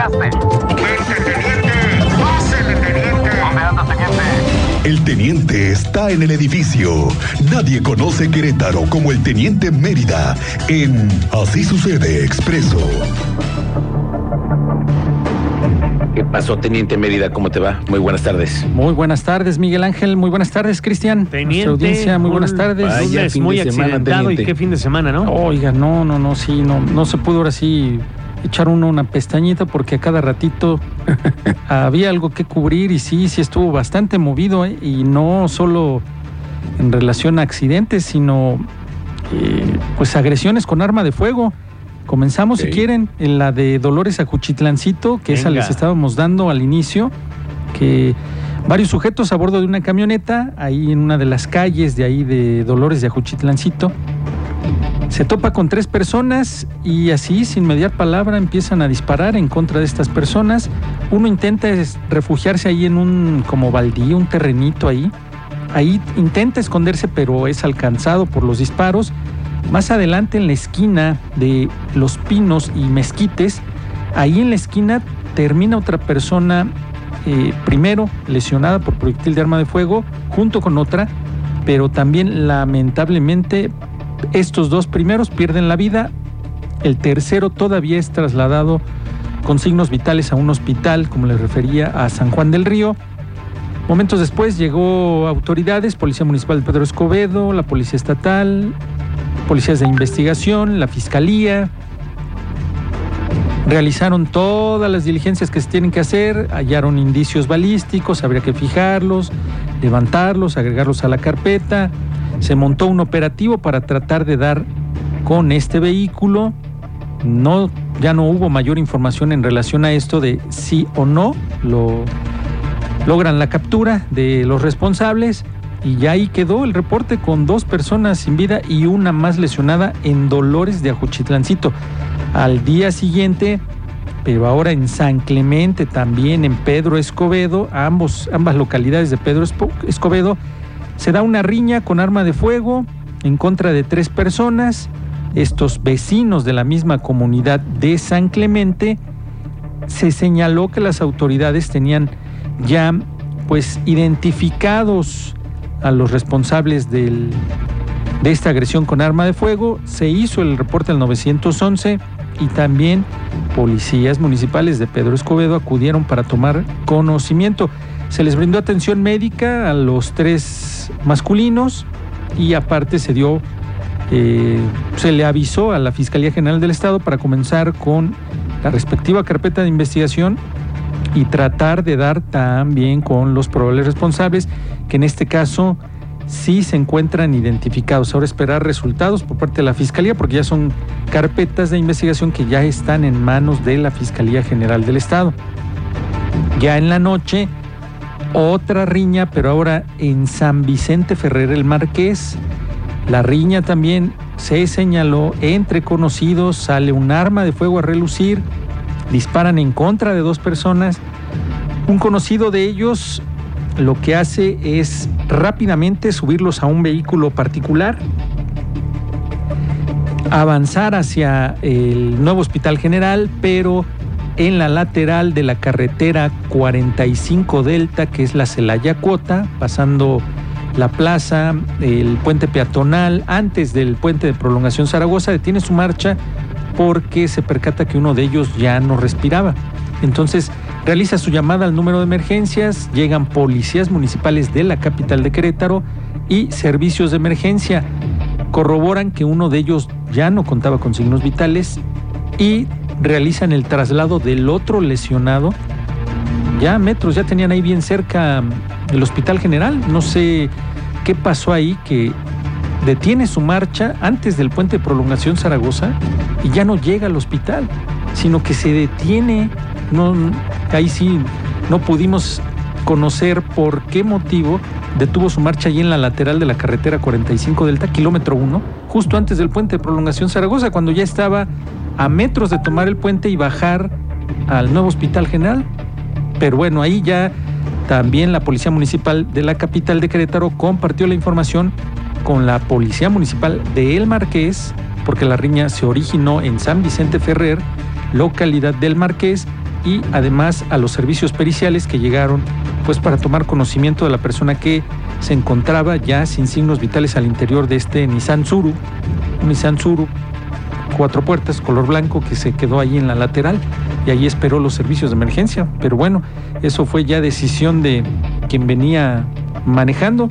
llegaste? teniente! ¡Pásele, teniente! ¿Dónde anda, teniente? El teniente está en el edificio. Nadie conoce Querétaro como el teniente Mérida en Así sucede expreso. ¿Qué pasó, Teniente Mérida? ¿Cómo te va? Muy buenas tardes. Muy buenas tardes, Miguel Ángel. Muy buenas tardes, Cristian. Teniente, Nuestra audiencia, muy buenas tardes. Vaya fin muy de semana, accidentado y teniente. qué fin de semana, ¿no? Oiga, no, no, no, sí, no, no se pudo ahora sí echar uno una pestañita porque a cada ratito había algo que cubrir y sí, sí estuvo bastante movido ¿eh? y no solo en relación a accidentes, sino eh, pues agresiones con arma de fuego. Comenzamos, si quieren, en la de Dolores Acuchitlancito, que esa les estábamos dando al inicio, que varios sujetos a bordo de una camioneta, ahí en una de las calles de ahí de Dolores de Acuchitlancito, se topa con tres personas y así, sin mediar palabra, empiezan a disparar en contra de estas personas. Uno intenta refugiarse ahí en un como baldío, un terrenito ahí. Ahí intenta esconderse, pero es alcanzado por los disparos. Más adelante, en la esquina de Los Pinos y Mezquites, ahí en la esquina termina otra persona, eh, primero lesionada por proyectil de arma de fuego, junto con otra, pero también lamentablemente estos dos primeros pierden la vida, el tercero todavía es trasladado con signos vitales a un hospital, como les refería, a San Juan del Río. Momentos después llegó autoridades, Policía Municipal de Pedro Escobedo, la Policía Estatal, policías de investigación, la Fiscalía. Realizaron todas las diligencias que se tienen que hacer, hallaron indicios balísticos, habría que fijarlos, levantarlos, agregarlos a la carpeta. Se montó un operativo para tratar de dar con este vehículo. No, ya no hubo mayor información en relación a esto de sí o no lo logran la captura de los responsables y ya ahí quedó el reporte con dos personas sin vida y una más lesionada en Dolores de Ajuchitlancito. Al día siguiente, pero ahora en San Clemente, también en Pedro Escobedo, ambos, ambas localidades de Pedro Escobedo, se da una riña con arma de fuego en contra de tres personas. Estos vecinos de la misma comunidad de San Clemente se señaló que las autoridades tenían ya pues identificados a los responsables del- de esta agresión con arma de fuego. Se hizo el reporte al 911 y también policías municipales de Pedro Escobedo acudieron para tomar conocimiento. Se les brindó atención médica a los tres masculinos y aparte se dio, eh, se le avisó a la Fiscalía General del Estado para comenzar con la respectiva carpeta de investigación y tratar de dar también con los probables responsables, que en este caso sí se encuentran identificados. Ahora esperar resultados por parte de la Fiscalía, porque ya son carpetas de investigación que ya están en manos de la Fiscalía General del Estado. Ya en la noche, otra riña, pero ahora en San Vicente Ferrer el Marqués. La riña también se señaló entre conocidos, sale un arma de fuego a relucir, disparan en contra de dos personas. Un conocido de ellos lo que hace es rápidamente subirlos a un vehículo particular, avanzar hacia el nuevo hospital general, pero en la lateral de la carretera 45 Delta, que es la Celaya Cuota, pasando la plaza, el puente peatonal, antes del puente de prolongación Zaragoza, detiene su marcha porque se percata que uno de ellos ya no respiraba. Entonces realiza su llamada al número de emergencias, llegan policías municipales de la capital de Querétaro y servicios de emergencia. Corroboran que uno de ellos ya no contaba con signos vitales y realizan el traslado del otro lesionado. Ya metros, ya tenían ahí bien cerca mm, el hospital general. No sé qué pasó ahí que detiene su marcha antes del puente de prolongación Zaragoza y ya no llega al hospital, sino que se detiene. No, ahí sí no pudimos conocer por qué motivo detuvo su marcha allí en la lateral de la carretera 45 Delta, kilómetro 1, justo antes del puente de prolongación Zaragoza, cuando ya estaba a metros de tomar el puente y bajar al nuevo hospital general. Pero bueno, ahí ya también la Policía Municipal de la capital de Querétaro compartió la información con la Policía Municipal de El Marqués, porque la riña se originó en San Vicente Ferrer, localidad del Marqués, y además a los servicios periciales que llegaron pues para tomar conocimiento de la persona que se encontraba ya sin signos vitales al interior de este Nissan Suru, un Nissan Suru cuatro puertas color blanco que se quedó ahí en la lateral y ahí esperó los servicios de emergencia, pero bueno, eso fue ya decisión de quien venía manejando.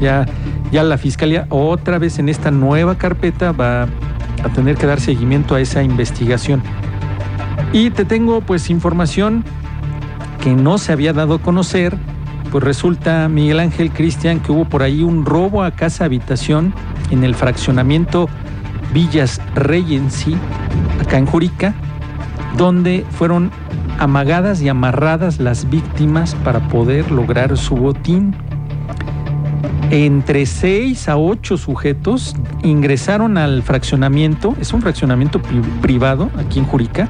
Ya ya la fiscalía otra vez en esta nueva carpeta va a tener que dar seguimiento a esa investigación. Y te tengo pues información que no se había dado a conocer, pues resulta Miguel Ángel Cristian que hubo por ahí un robo a casa habitación en el fraccionamiento Villas Regency, acá en Jurica, donde fueron amagadas y amarradas las víctimas para poder lograr su botín. Entre seis a ocho sujetos ingresaron al fraccionamiento, es un fraccionamiento pri- privado aquí en Jurica,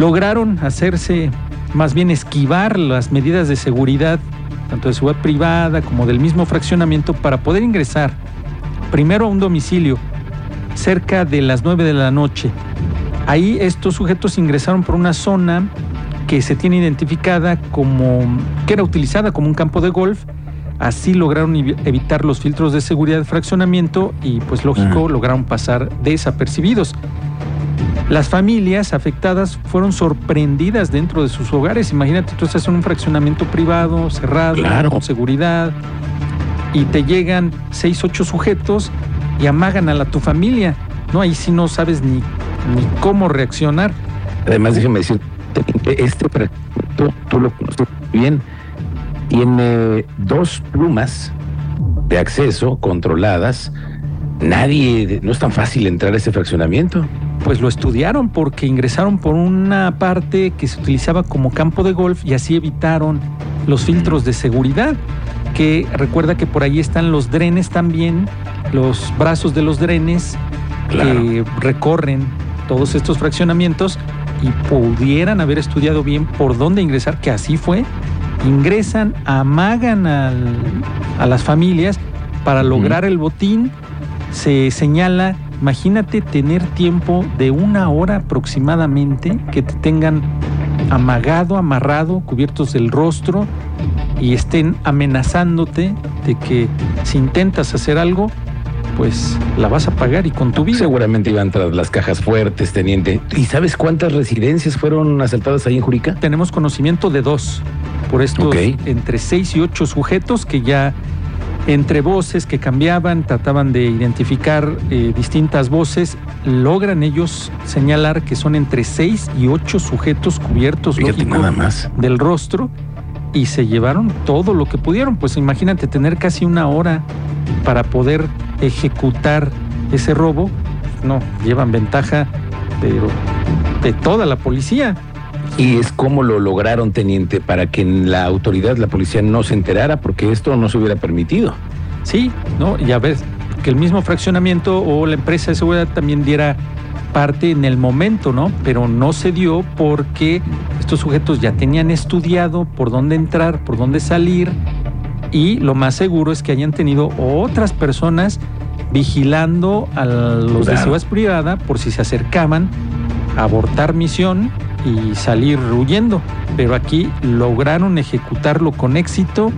lograron hacerse, más bien esquivar las medidas de seguridad, tanto de seguridad privada como del mismo fraccionamiento, para poder ingresar primero a un domicilio cerca de las 9 de la noche. Ahí estos sujetos ingresaron por una zona que se tiene identificada como que era utilizada como un campo de golf. Así lograron evi- evitar los filtros de seguridad de fraccionamiento y pues lógico lograron pasar desapercibidos. Las familias afectadas fueron sorprendidas dentro de sus hogares. Imagínate, tú estás en un fraccionamiento privado, cerrado, Claro. con seguridad, y te llegan seis, ocho sujetos y amagan a la, tu familia. No, ahí sí no sabes ni, ni cómo reaccionar. Además, déjeme decir, este fragmento, tú lo conoces bien, tiene dos plumas de acceso controladas. Nadie, no es tan fácil entrar a ese fraccionamiento. Pues lo estudiaron porque ingresaron por una parte que se utilizaba como campo de golf y así evitaron los filtros de seguridad. Que recuerda que por ahí están los drenes también, los brazos de los drenes que recorren todos estos fraccionamientos y pudieran haber estudiado bien por dónde ingresar, que así fue. Ingresan, amagan al- a las familias para lograr el botín. Se señala, imagínate tener tiempo de una hora aproximadamente que te tengan amagado, amarrado, cubiertos del rostro y estén amenazándote de que si intentas hacer algo, pues la vas a pagar y con tu vida. Seguramente iban tras las cajas fuertes, teniente. ¿Y sabes cuántas residencias fueron asaltadas ahí en Jurica? Tenemos conocimiento de dos, por estos entre seis y ocho sujetos que ya entre voces que cambiaban, trataban de identificar eh, distintas voces, logran ellos señalar que son entre seis y ocho sujetos cubiertos Fíjate lógico, nada más. del rostro y se llevaron todo lo que pudieron. Pues imagínate tener casi una hora para poder ejecutar ese robo. No, llevan ventaja, pero de toda la policía. Y es como lo lograron, teniente, para que la autoridad, la policía, no se enterara, porque esto no se hubiera permitido. Sí, ¿no? Y a ver, que el mismo fraccionamiento o la empresa de seguridad también diera parte en el momento, ¿no? Pero no se dio porque estos sujetos ya tenían estudiado por dónde entrar, por dónde salir y lo más seguro es que hayan tenido otras personas vigilando a los de Claro. seguridad privada por si se acercaban a abortar misión y salir huyendo. Pero aquí lograron ejecutarlo con éxito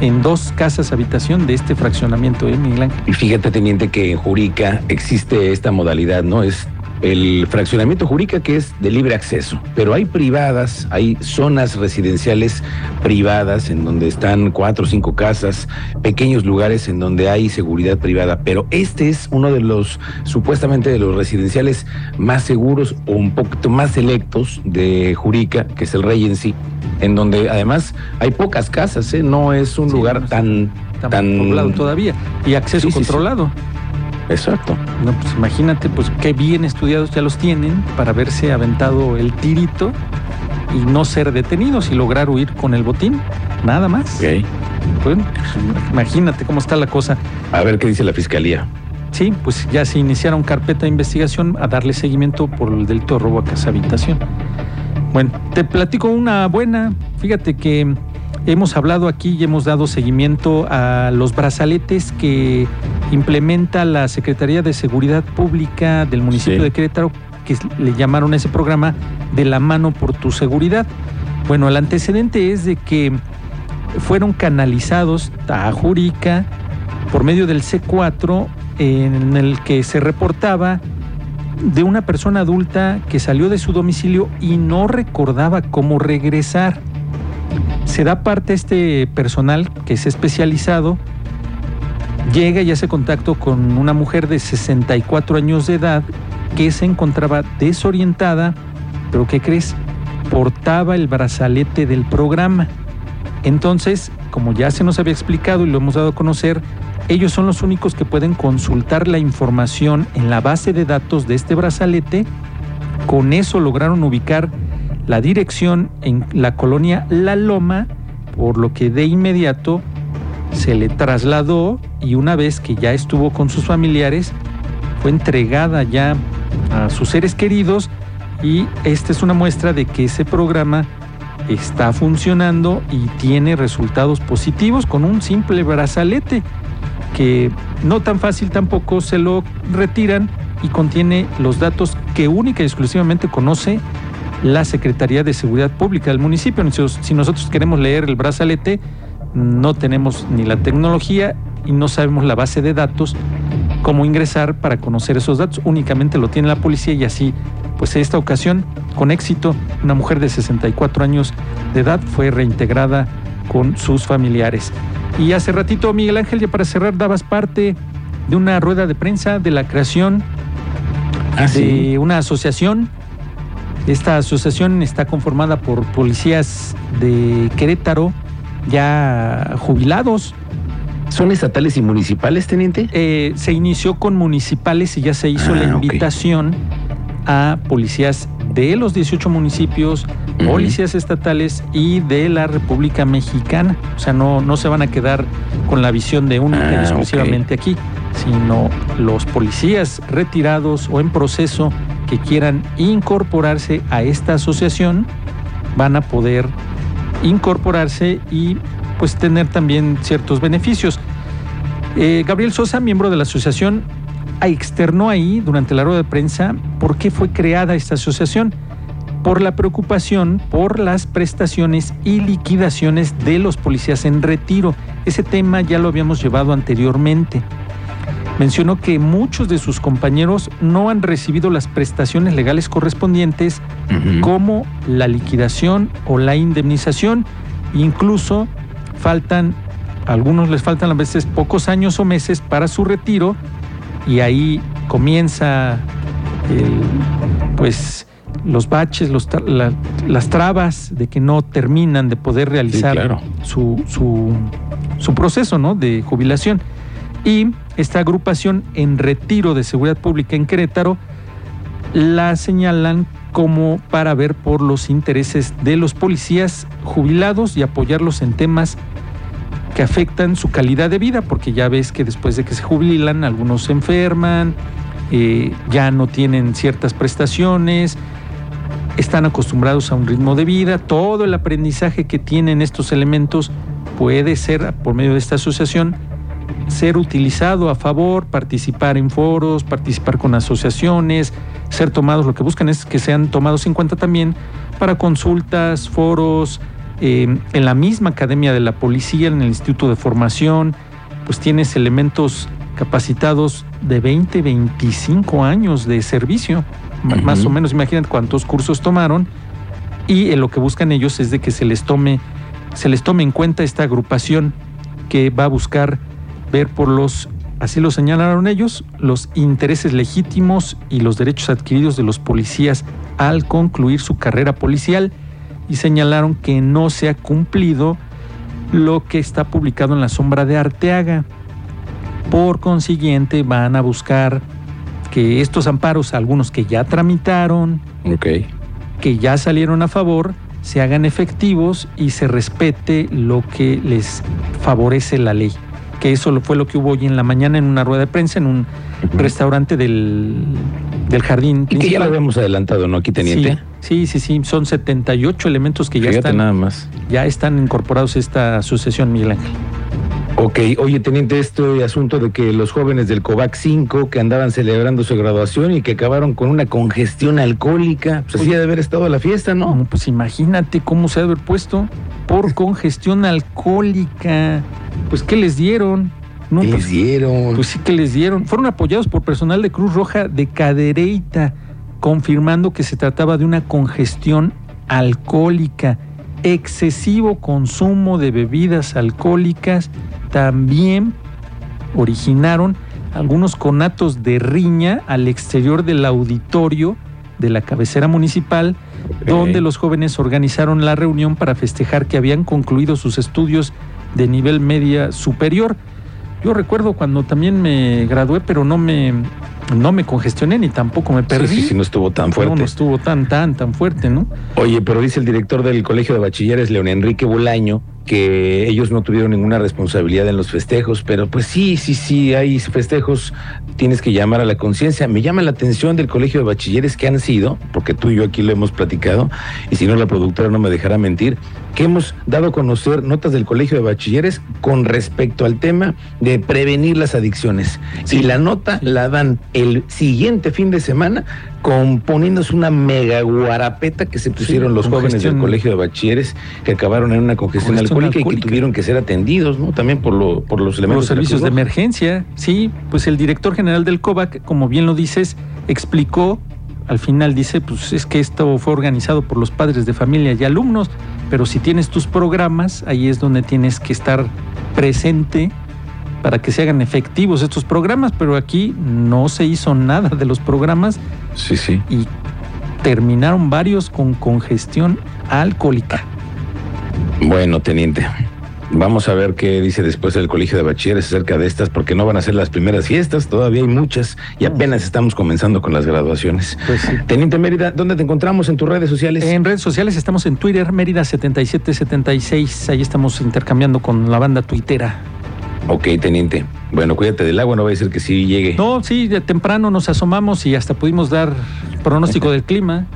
en dos casas habitación de este fraccionamiento, ¿eh, Miguel Ángel? Y fíjate, teniente, que en Jurica existe esta modalidad, ¿no? Es el fraccionamiento Jurica que es de libre acceso, pero hay privadas, hay zonas residenciales privadas en donde están cuatro o cinco casas, pequeños lugares en donde hay seguridad privada, pero este es uno de los supuestamente de los residenciales más seguros o un poquito más selectos de Jurica, que es el Regency, en donde además hay pocas casas, ¿eh? No es un Sí, lugar no es- tan Tan- poblado todavía y acceso Sí, sí, sí. Exacto. No, pues imagínate, pues qué bien estudiados ya los tienen para haberse aventado el tirito y no ser detenidos y lograr huir con el botín. Nada más. Ok. Bueno, pues, imagínate cómo está la cosa. A ver qué dice la fiscalía. Sí, pues ya se iniciaron carpeta de investigación a darle seguimiento por el delito de robo a casa habitación. Bueno, te platico una buena. Fíjate que hemos hablado aquí y hemos dado seguimiento a los brazaletes que implementa la Secretaría de Seguridad Pública del municipio Sí. de Querétaro que le llamaron a ese programa de la mano por tu seguridad. Bueno, el antecedente es de que fueron canalizados a Jurica por medio del C4 en el que se reportaba de una persona adulta que salió de su domicilio y no recordaba cómo regresar. Se da parte este personal que es especializado, llega y hace contacto con una mujer de 64 años de edad que se encontraba desorientada, pero ¿qué crees? Portaba el brazalete del programa. Entonces, como ya se nos había explicado y lo hemos dado a conocer, ellos son los únicos que pueden consultar la información en la base de datos de este brazalete. Con eso lograron ubicar la dirección en la colonia La Loma, por lo que de inmediato se le trasladó y una vez que ya estuvo con sus familiares, fue entregada ya a sus seres queridos y esta es una muestra de que ese programa está funcionando y tiene resultados positivos con un simple brazalete que no tan fácil tampoco se lo retiran y contiene los datos que única y exclusivamente conoce la Secretaría de Seguridad Pública del municipio. Si nosotros queremos leer el brazalete, no tenemos ni la tecnología y no sabemos la base de datos, cómo ingresar para conocer esos datos. Únicamente lo tiene la policía y así, pues en esta ocasión, con éxito, una mujer de 64 años de edad fue reintegrada con sus familiares. Y hace ratito, Miguel Ángel, ya para cerrar, dabas parte de una rueda de prensa de la creación Ah, de una asociación. Esta asociación está conformada por policías de Querétaro, ya jubilados. ¿Son estatales y municipales, teniente? Eh, se inició con municipales y ya se hizo Ah, la invitación a policías de los 18 municipios, policías estatales y de la República Mexicana. O sea, no, no se van a quedar con la visión de única y Ah, exclusivamente aquí, sino los policías retirados o en proceso que quieran incorporarse a esta asociación van a poder incorporarse y pues tener también ciertos beneficios. Eh, Gabriel Sosa, miembro de la asociación, externó ahí durante la rueda de prensa por qué fue creada esta asociación. Por la preocupación por las prestaciones y liquidaciones de los policías en retiro. Ese tema ya lo habíamos llevado anteriormente. Mencionó que muchos de sus compañeros no han recibido las prestaciones legales correspondientes como la liquidación o la indemnización. Incluso faltan, a algunos les faltan a veces pocos años o meses para su retiro y ahí comienza el, pues los baches, los tra- la- las trabas de que no terminan de poder realizar claro. su, su, su proceso ¿no? de jubilación. Y esta agrupación en retiro de seguridad pública en Querétaro la señalan como para ver por los intereses de los policías jubilados y apoyarlos en temas que afectan su calidad de vida, porque ya ves que después de que se jubilan, algunos se enferman, eh, ya no tienen ciertas prestaciones, están acostumbrados a un ritmo de vida, todo el aprendizaje que tienen estos elementos puede ser, por medio de esta asociación, ser utilizado a favor, participar en foros, participar con asociaciones, ser tomados, lo que buscan es que sean tomados en cuenta también para consultas, foros, eh, en la misma academia de la policía, en el Instituto de Formación, pues tienes elementos capacitados de 20, 25 años de servicio, más o menos, imagínate cuántos cursos tomaron, y eh, lo que buscan ellos es de que se les tome, se les tome en cuenta esta agrupación que va a buscar ver por los, así lo señalaron ellos, los intereses legítimos y los derechos adquiridos de los policías al concluir su carrera policial y señalaron que no se ha cumplido lo que está publicado en la sombra de Arteaga. Por consiguiente, van a buscar que estos amparos, algunos que ya tramitaron, que ya salieron a favor, se hagan efectivos y se respete lo que les favorece la ley. Que eso fue lo que hubo hoy en la mañana en una rueda de prensa en un restaurante del, del jardín. Y que ya lo habíamos adelantado, ¿no, aquí, teniente? Sí, sí, sí, sí, son 78 elementos que ya están, nada más. ya están incorporados a esta asociación, Miguel Ángel. Ok, oye, teniente, este asunto de que los jóvenes del COVAC 5 que andaban celebrando su graduación y que acabaron con una congestión alcohólica, pues así de haber estado la fiesta, ¿no? No, pues imagínate cómo se ha de haber puesto por congestión alcohólica. Pues, ¿qué les dieron? No, ¿Qué pues, les dieron? Pues sí que les dieron. Fueron apoyados por personal de Cruz Roja de Cadereyta, confirmando que se trataba de una congestión alcohólica. Excesivo consumo de bebidas alcohólicas también originaron algunos conatos de riña al exterior del auditorio de la cabecera municipal, donde los jóvenes organizaron la reunión para festejar que habían concluido sus estudios de nivel media superior. Yo recuerdo cuando también me gradué, pero no me, no me congestioné ni tampoco me perdí. Sí, sí, sí, no estuvo tan No, fuerte. no estuvo tan, tan, tan fuerte, ¿no? Oye, pero dice el director del Colegio de Bachilleres, León Enrique Bolaño, que ellos no tuvieron ninguna responsabilidad en los festejos, pero pues sí, sí, sí, hay festejos, tienes que llamar a la conciencia. Me llama la atención del Colegio de Bachilleres que han sido, porque tú y yo aquí lo hemos platicado, y si no la productora no me dejará mentir, que hemos dado a conocer notas del Colegio de Bachilleres con respecto al tema de prevenir las adicciones. Sí. Y la nota la dan el siguiente fin de semana componiéndose una mega guarapeta que se pusieron los jóvenes del colegio de bachilleres que acabaron en una congestión, Congestión alcohólica, y que tuvieron que ser atendidos, ¿no? También por, lo, por los Por elementos los servicios de Roja. emergencia, sí, pues el director general del COVAC, como bien lo dices, explicó, al final dice, pues es que esto fue organizado por los padres de familia y alumnos, pero si tienes tus programas, ahí es donde tienes que estar presente para que se hagan efectivos estos programas, pero aquí no se hizo nada de los programas Sí, sí. y terminaron varios con congestión alcohólica. Bueno, teniente. Vamos a ver qué dice después el colegio de bachilleres acerca de estas, porque no van a ser las primeras fiestas, todavía hay muchas y apenas estamos comenzando con las graduaciones. Pues sí. Teniente Mérida, ¿dónde te encontramos en tus redes sociales? En redes sociales estamos en Twitter, Mérida7776. Ahí estamos intercambiando con la banda tuitera. Ok, teniente. Bueno, cuídate del agua, no va a decir que sí llegue. No, sí, de temprano nos asomamos y hasta pudimos dar pronóstico del clima.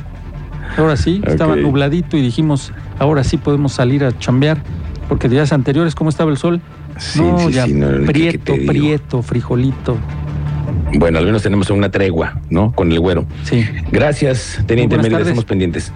Ahora sí, estaba nubladito y dijimos, ahora sí podemos salir a chambear, porque días anteriores, ¿cómo estaba el sol? Sí, no, sí, ya sí, no, ¿qué- qué prieto, prieto, frijolito. Bueno, al menos tenemos una tregua, ¿no? Con el güero. Sí. Gracias, Teniente tardes. estamos pendientes.